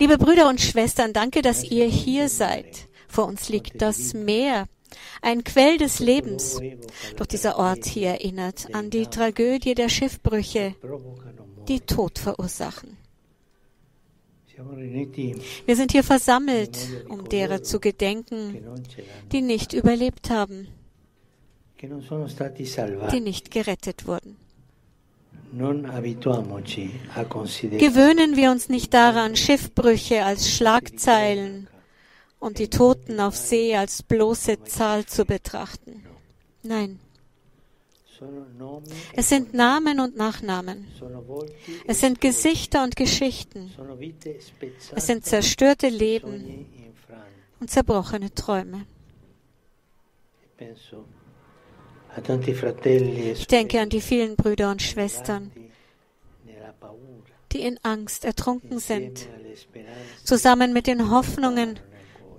Liebe Brüder und Schwestern, danke, dass ihr hier seid. Vor uns liegt das Meer, ein Quell des Lebens. Doch dieser Ort hier erinnert an die Tragödie der Schiffbrüche, die Tod verursachen. Wir sind hier versammelt, um derer zu gedenken, die nicht überlebt haben, die nicht gerettet wurden. Gewöhnen wir uns nicht daran, Schiffbrüche als Schlagzeilen und die Toten auf See als bloße Zahl zu betrachten. Nein. Es sind Namen und Nachnamen. Es sind Gesichter und Geschichten. Es sind zerstörte Leben und zerbrochene Träume. Ich denke an die vielen Brüder und Schwestern, die in Angst ertrunken sind, zusammen mit den Hoffnungen,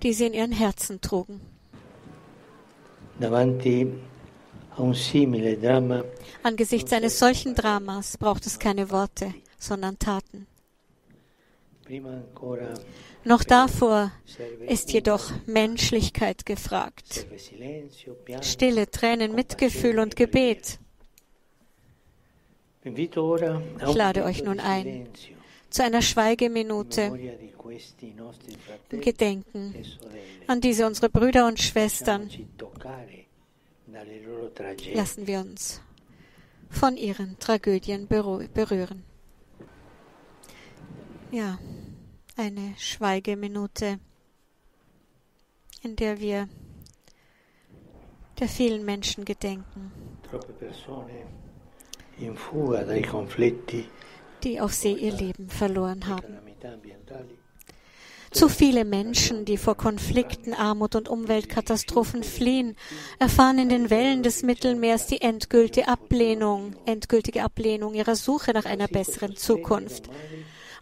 die sie in ihren Herzen trugen. Angesichts eines solchen Dramas braucht es keine Worte, sondern Taten. Noch davor ist jedoch Menschlichkeit gefragt. Stille, Tränen, Mitgefühl und Gebet. Ich lade euch nun ein zu einer Schweigeminute im Gedenken an diese unsere Brüder und Schwestern. Lassen wir uns von ihren Tragödien berühren. Ja eine Schweigeminute, in der wir der vielen Menschen gedenken, die auf See ihr Leben verloren haben. Zu viele Menschen, die vor Konflikten, Armut und Umweltkatastrophen fliehen, erfahren in den Wellen des Mittelmeers die endgültige Ablehnung, endgültige Ablehnung ihrer Suche nach einer besseren Zukunft.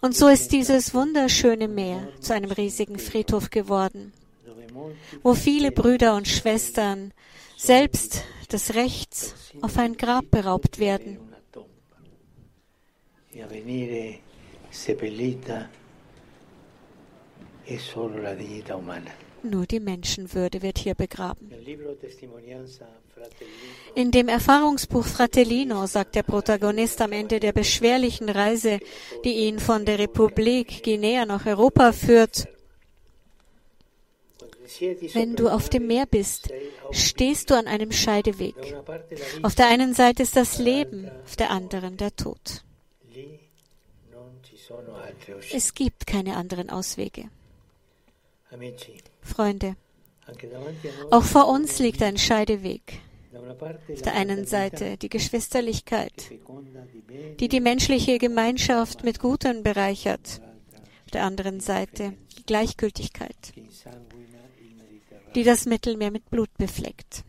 Und so ist dieses wunderschöne Meer zu einem riesigen Friedhof geworden, wo viele Brüder und Schwestern selbst des Rechts auf ein Grab beraubt werden. Nur die Menschenwürde wird hier begraben. In dem Erfahrungsbuch Fratellino sagt der Protagonist am Ende der beschwerlichen Reise, die ihn von der Republik Guinea nach Europa führt, wenn du auf dem Meer bist, stehst du an einem Scheideweg. Auf der einen Seite ist das Leben, auf der anderen der Tod. Es gibt keine anderen Auswege. Freunde, auch vor uns liegt ein Scheideweg. Auf der einen Seite die Geschwisterlichkeit, die die menschliche Gemeinschaft mit Gutem bereichert. Auf der anderen Seite die Gleichgültigkeit, die das Mittelmeer mit Blut befleckt.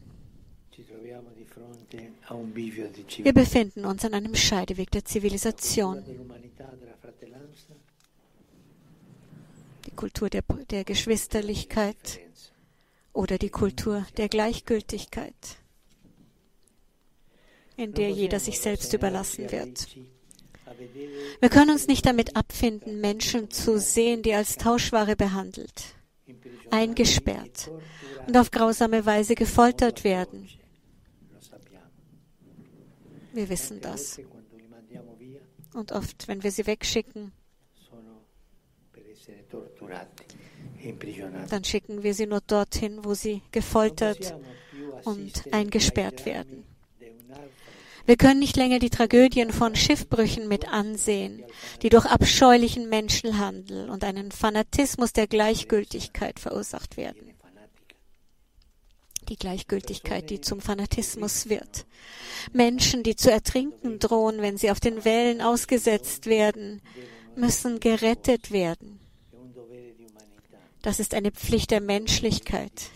Wir befinden uns an einem Scheideweg der Zivilisation. Die Kultur der, der Geschwisterlichkeit oder die Kultur der Gleichgültigkeit in der jeder sich selbst überlassen wird. Wir können uns nicht damit abfinden, Menschen zu sehen, die als Tauschware behandelt, eingesperrt und auf grausame Weise gefoltert werden. Wir wissen das. Und oft, wenn wir sie wegschicken, dann schicken wir sie nur dorthin, wo sie gefoltert und eingesperrt werden. Wir können nicht länger die Tragödien von Schiffbrüchen mit ansehen, die durch abscheulichen Menschenhandel und einen Fanatismus der Gleichgültigkeit verursacht werden. Die Gleichgültigkeit, die zum Fanatismus wird. Menschen, die zu ertrinken drohen, wenn sie auf den Wellen ausgesetzt werden, müssen gerettet werden. Das ist eine Pflicht der Menschlichkeit,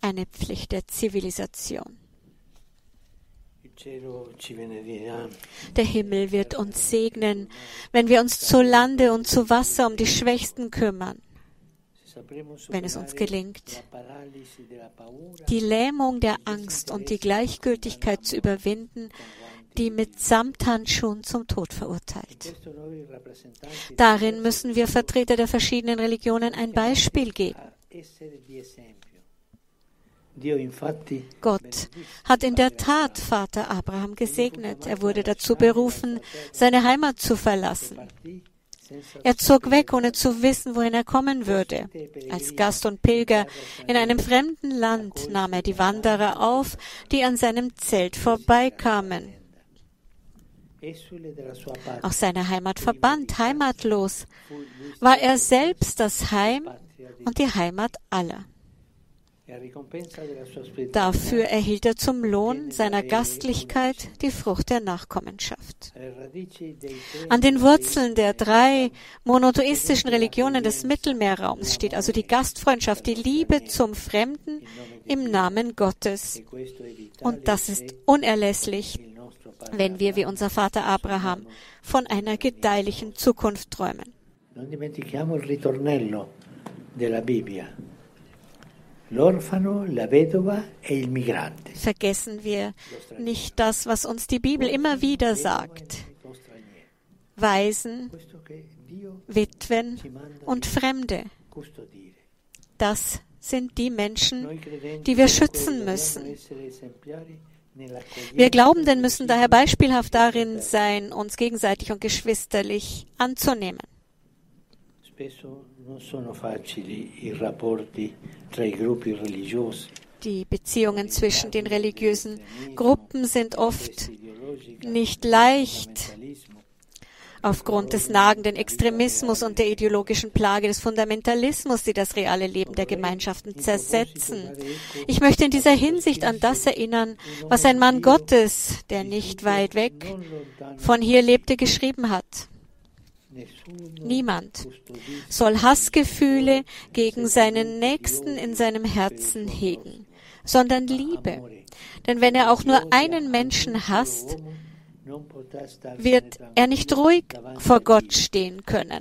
eine Pflicht der Zivilisation. Der Himmel wird uns segnen, wenn wir uns zu Lande und zu Wasser um die Schwächsten kümmern. Wenn es uns gelingt, die Lähmung der Angst und die Gleichgültigkeit zu überwinden, die mit Samthandschuhen zum Tod verurteilt. Darin müssen wir Vertreter der verschiedenen Religionen ein Beispiel geben. Gott hat in der Tat Vater Abraham gesegnet. Er wurde dazu berufen, seine Heimat zu verlassen. Er zog weg, ohne zu wissen, wohin er kommen würde. Als Gast und Pilger in einem fremden Land nahm er die Wanderer auf, die an seinem Zelt vorbeikamen. Aus seiner Heimat verbannt, heimatlos, war er selbst das Heim und die Heimat aller. Dafür erhielt er zum Lohn seiner Gastlichkeit die Frucht der Nachkommenschaft. An den Wurzeln der drei monotheistischen Religionen des Mittelmeerraums steht also die Gastfreundschaft, die Liebe zum Fremden im Namen Gottes. Und das ist unerlässlich, wenn wir wie unser Vater Abraham von einer gedeihlichen Zukunft träumen. Non dimentichiamo il ritornello della Bibbia. E Vergessen wir nicht das, was uns die Bibel immer wieder sagt. Waisen, Witwen und Fremde. Das sind die Menschen, die wir schützen müssen. Wir Glaubenden müssen daher beispielhaft darin sein, uns gegenseitig und geschwisterlich anzunehmen. Die Beziehungen zwischen den religiösen Gruppen sind oft nicht leicht aufgrund des nagenden Extremismus und der ideologischen Plage des Fundamentalismus, die das reale Leben der Gemeinschaften zersetzen. Ich möchte in dieser Hinsicht an das erinnern, was ein Mann Gottes, der nicht weit weg von hier lebte, geschrieben hat. Niemand soll Hassgefühle gegen seinen Nächsten in seinem Herzen hegen, sondern Liebe. Denn wenn er auch nur einen Menschen hasst, wird er nicht ruhig vor Gott stehen können.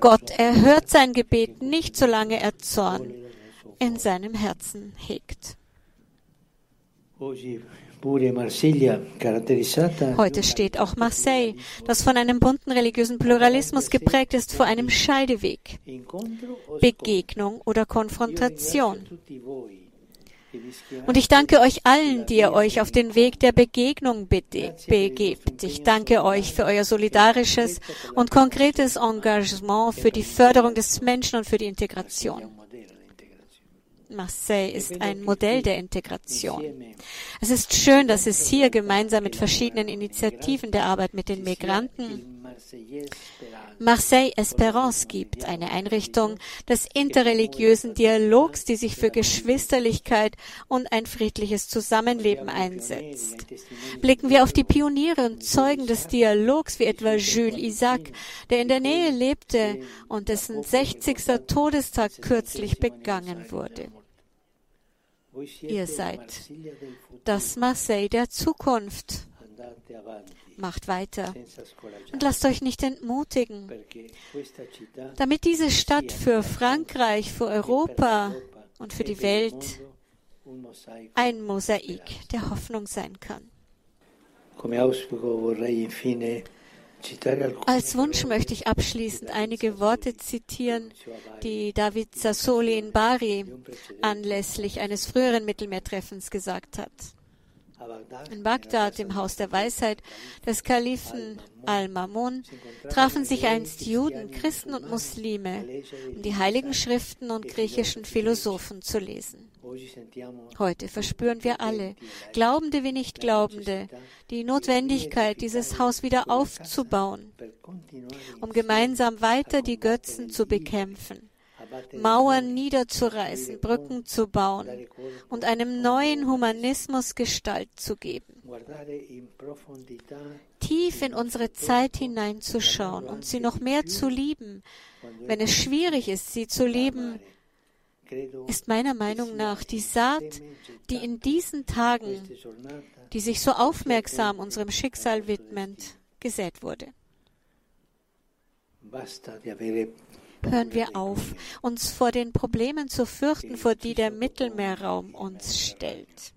Gott erhört sein Gebet nicht, solange er Zorn in seinem Herzen hegt. Heute steht auch Marseille, das von einem bunten religiösen Pluralismus geprägt ist, vor einem Scheideweg. Begegnung oder Konfrontation. Und ich danke euch allen, die ihr euch auf den Weg der Begegnung begebt. Ich danke euch für euer solidarisches und konkretes Engagement für die Förderung des Menschen und für die Integration. Marseille ist ein Modell der Integration. Es ist schön, dass es hier gemeinsam mit verschiedenen Initiativen der Arbeit mit den Migranten Marseille Espérance gibt, eine Einrichtung des interreligiösen Dialogs, die sich für Geschwisterlichkeit und ein friedliches Zusammenleben einsetzt. Blicken wir auf die Pioniere und Zeugen des Dialogs wie etwa Jules Isaac, der in der Nähe lebte und dessen 60. Todestag kürzlich begangen wurde. Ihr seid das Marseille der Zukunft. Macht weiter. Und lasst euch nicht entmutigen, damit diese Stadt für Frankreich, für Europa und für die Welt ein Mosaik der Hoffnung sein kann. Als Wunsch möchte ich abschließend einige Worte zitieren, die David Sassoli in Bari anlässlich eines früheren Mittelmeertreffens gesagt hat. In Bagdad, im Haus der Weisheit des Kalifen Al-Mamun, trafen sich einst Juden, Christen und Muslime, um die heiligen Schriften und griechischen Philosophen zu lesen. Heute verspüren wir alle, Glaubende wie Nicht-Glaubende, die Notwendigkeit, dieses Haus wieder aufzubauen, um gemeinsam weiter die Götzen zu bekämpfen Mauern niederzureißen, Brücken zu bauen und einem neuen Humanismus Gestalt zu geben. Tief in unsere Zeit hineinzuschauen und sie noch mehr zu lieben. Wenn es schwierig ist, sie zu lieben, ist meiner Meinung nach die Saat, die in diesen Tagen, die sich so aufmerksam unserem Schicksal widmet, gesät wurde hören wir auf, uns vor den Problemen zu fürchten, vor die der Mittelmeerraum uns stellt.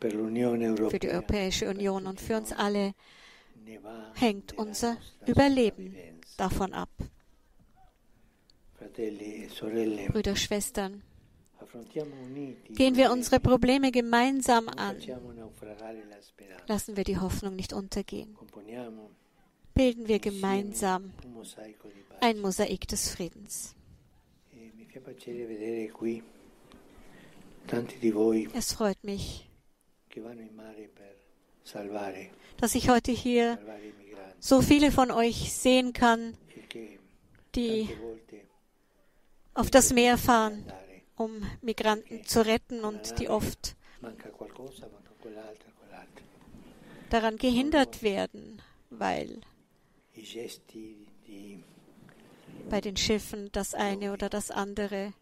für die Europäische Union und für uns alle hängt unser Überleben davon ab. Brüder, Schwestern, gehen wir unsere Probleme gemeinsam an. Lassen wir die Hoffnung nicht untergehen. Bilden wir gemeinsam ein Mosaik des Friedens. Es freut mich, dass ich heute hier so viele von euch sehen kann, die auf das Meer fahren, um Migranten zu retten und die oft daran gehindert werden, weil bei den Schiffen das eine oder das andere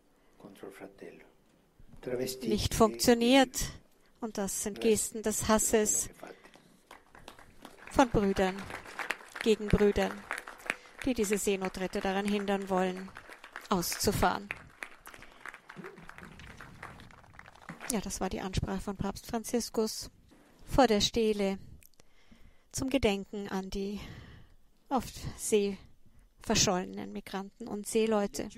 nicht funktioniert. Und das sind Gesten des Hasses von Brüdern gegen Brüdern, die diese Seenotretter daran hindern wollen, auszufahren. Ja, das war die Ansprache von Papst Franziskus vor der Stele zum Gedenken an die auf See verschollenen Migranten und Seeleute.